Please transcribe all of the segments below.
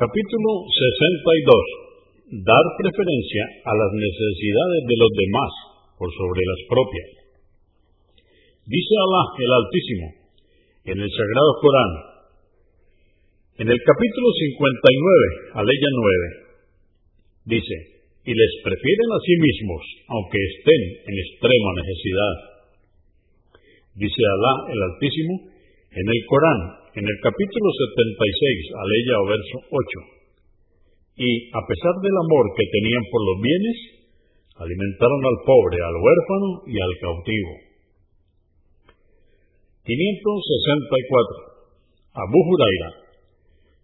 Capítulo 62. Dar preferencia a las necesidades de los demás por sobre las propias. Dice Alá el Altísimo en el Sagrado Corán, en el capítulo 59, aleya 9, dice, y les prefieren a sí mismos, aunque estén en extrema necesidad. Dice Alá el Altísimo en el Corán, en el capítulo 76, aleya o verso 8. Y a pesar del amor que tenían por los bienes, alimentaron al pobre, al huérfano y al cautivo. 564. Abu Huraira,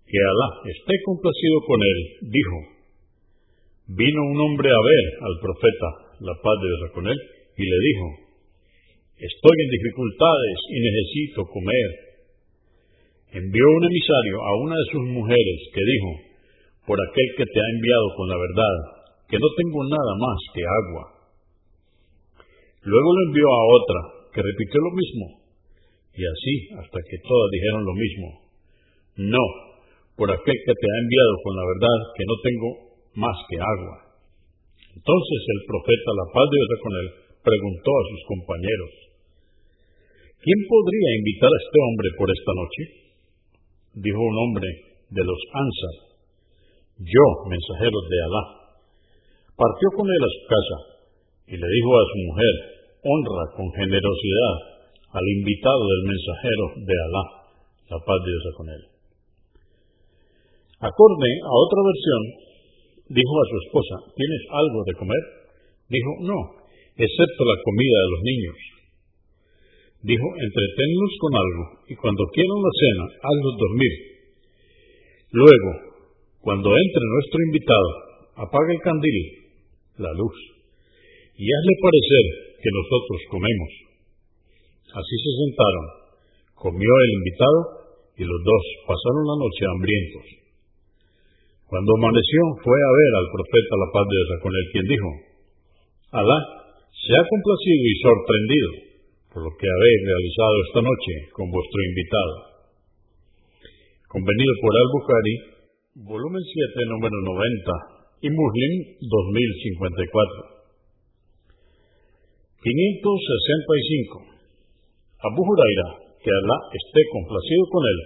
que Alá esté complacido con él, dijo, vino un hombre a ver al profeta, la paz de Dios con él, y le dijo, estoy en dificultades y necesito comer. Envió un emisario a una de sus mujeres que dijo, por aquel que te ha enviado con la verdad, que no tengo nada más que agua. Luego lo envió a otra, que repitió lo mismo, y así hasta que todas dijeron lo mismo. No, por aquel que te ha enviado con la verdad, que no tengo más que agua. Entonces el profeta, la paz de Dios con él, preguntó a sus compañeros, ¿quién podría invitar a este hombre por esta noche? Dijo un hombre de los Ansar, yo, mensajero de Alá. Partió con él a su casa y le dijo a su mujer, honra con generosidad al invitado del mensajero de Alá, la paz de Dios con él. Acorde a otra versión, dijo a su esposa, ¿tienes algo de comer? Dijo, no, excepto la comida de los niños. Dijo, entreténlos con algo, y cuando quieran la cena, hazlos dormir. Luego, cuando entre nuestro invitado, apaga el candil, la luz, y hazle parecer que nosotros comemos. Así se sentaron, comió el invitado, y los dos pasaron la noche hambrientos. Cuando amaneció, fue a ver al profeta la paz de Dios con él, quien dijo, Alá se ha complacido y sorprendido por lo que habéis realizado esta noche con vuestro invitado. Convenido por Al-Bukhari, volumen 7, número 90, y Muslim 2054. 565. Abu Huraira, que Alá esté complacido con él,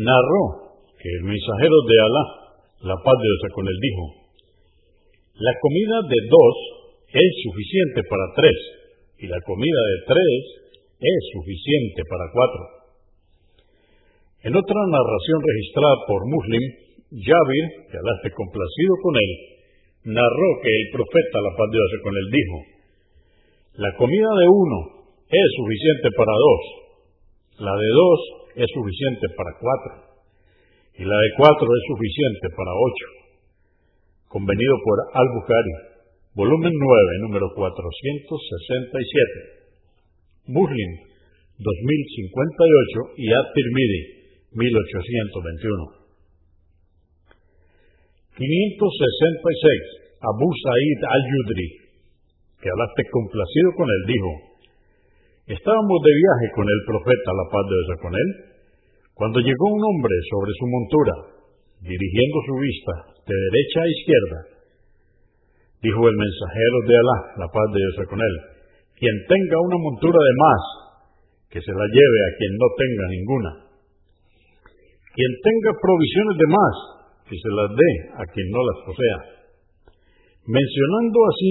narró que el mensajero de Alá, la paz de Dios con él, dijo, la comida de dos es suficiente para tres, y la comida de tres es suficiente para cuatro. En otra narración registrada por Muslim, Jabir, que Alá esté complacido con él, narró que el profeta, la paz de con él, dijo, la comida de uno es suficiente para dos, la de dos es suficiente para cuatro, y la de cuatro es suficiente para ocho. Convenido por Al-Bukhari, volumen 9, número 467. Muslim, 2058 y At-Tirmidhi, 1821. 566. Abu Sa'id al-Yudri, que hablaste complacido con él, dijo, Estábamos de viaje con el profeta, la paz de Dios con él, cuando llegó un hombre sobre su montura, dirigiendo su vista de derecha a izquierda. Dijo el mensajero de Alá, la paz de Dios con él, quien tenga una montura de más, que se la lleve a quien no tenga ninguna. Quien tenga provisiones de más, que se las dé a quien no las posea. Mencionando así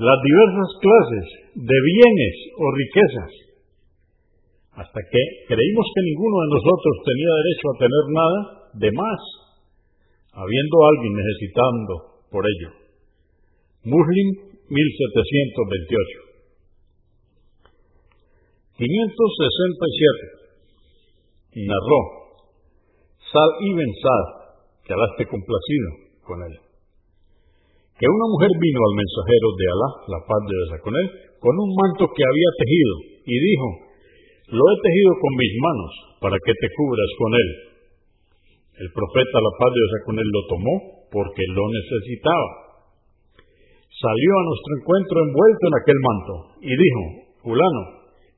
las diversas clases de bienes o riquezas, hasta que creímos que ninguno de nosotros tenía derecho a tener nada de más, habiendo alguien necesitando por ello. Muslim 1728. 567. Narró Sal ibn Sa'd, que Alá complacido con él, que una mujer vino al mensajero de Alá, la paz de Dios con él, con un manto que había tejido, y dijo, lo he tejido con mis manos para que te cubras con él. El profeta, la paz de Dios con él, lo tomó porque lo necesitaba. Salió a nuestro encuentro envuelto en aquel manto y dijo, fulano,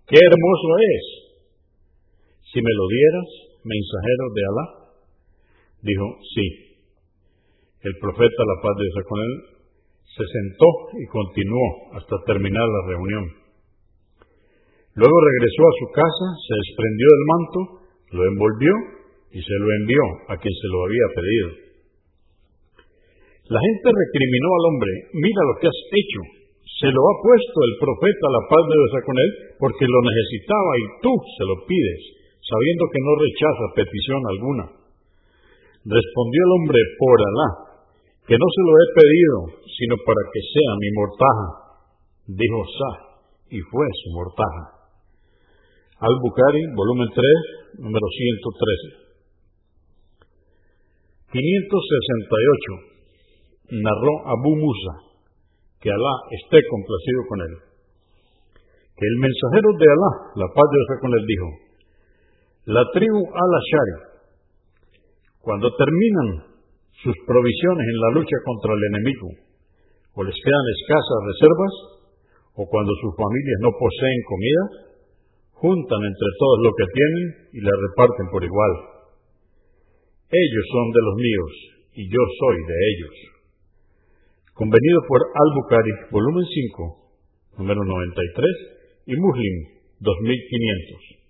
qué hermoso es. Si me lo dieras, mensajero de Alá. Dijo, sí. El profeta, la paz de Dios con él, se sentó y continuó hasta terminar la reunión. Luego regresó a su casa, se desprendió del manto, lo envolvió y se lo envió a quien se lo había pedido. La gente recriminó al hombre, mira lo que has hecho, se lo ha puesto el profeta, la paz de Dios con él, porque lo necesitaba y tú se lo pides, sabiendo que no rechaza petición alguna. Respondió el hombre, por Alá, que no se lo he pedido, sino para que sea mi mortaja. Dijo Sa, y fue su mortaja. Al-Bukhari, volumen 3, número 113. 568. Narró Abu Musa, que Alá esté complacido con él. Que el mensajero de Alá, la paz de Dios con él, dijo, la tribu al-Ashari, cuando terminan sus provisiones en la lucha contra el enemigo, o les quedan escasas reservas, o cuando sus familias no poseen comida, juntan entre todos lo que tienen y la reparten por igual. Ellos son de los míos y yo soy de ellos. Convenido por Al-Bukhari, volumen 5, número 93, y Muslim, 2500.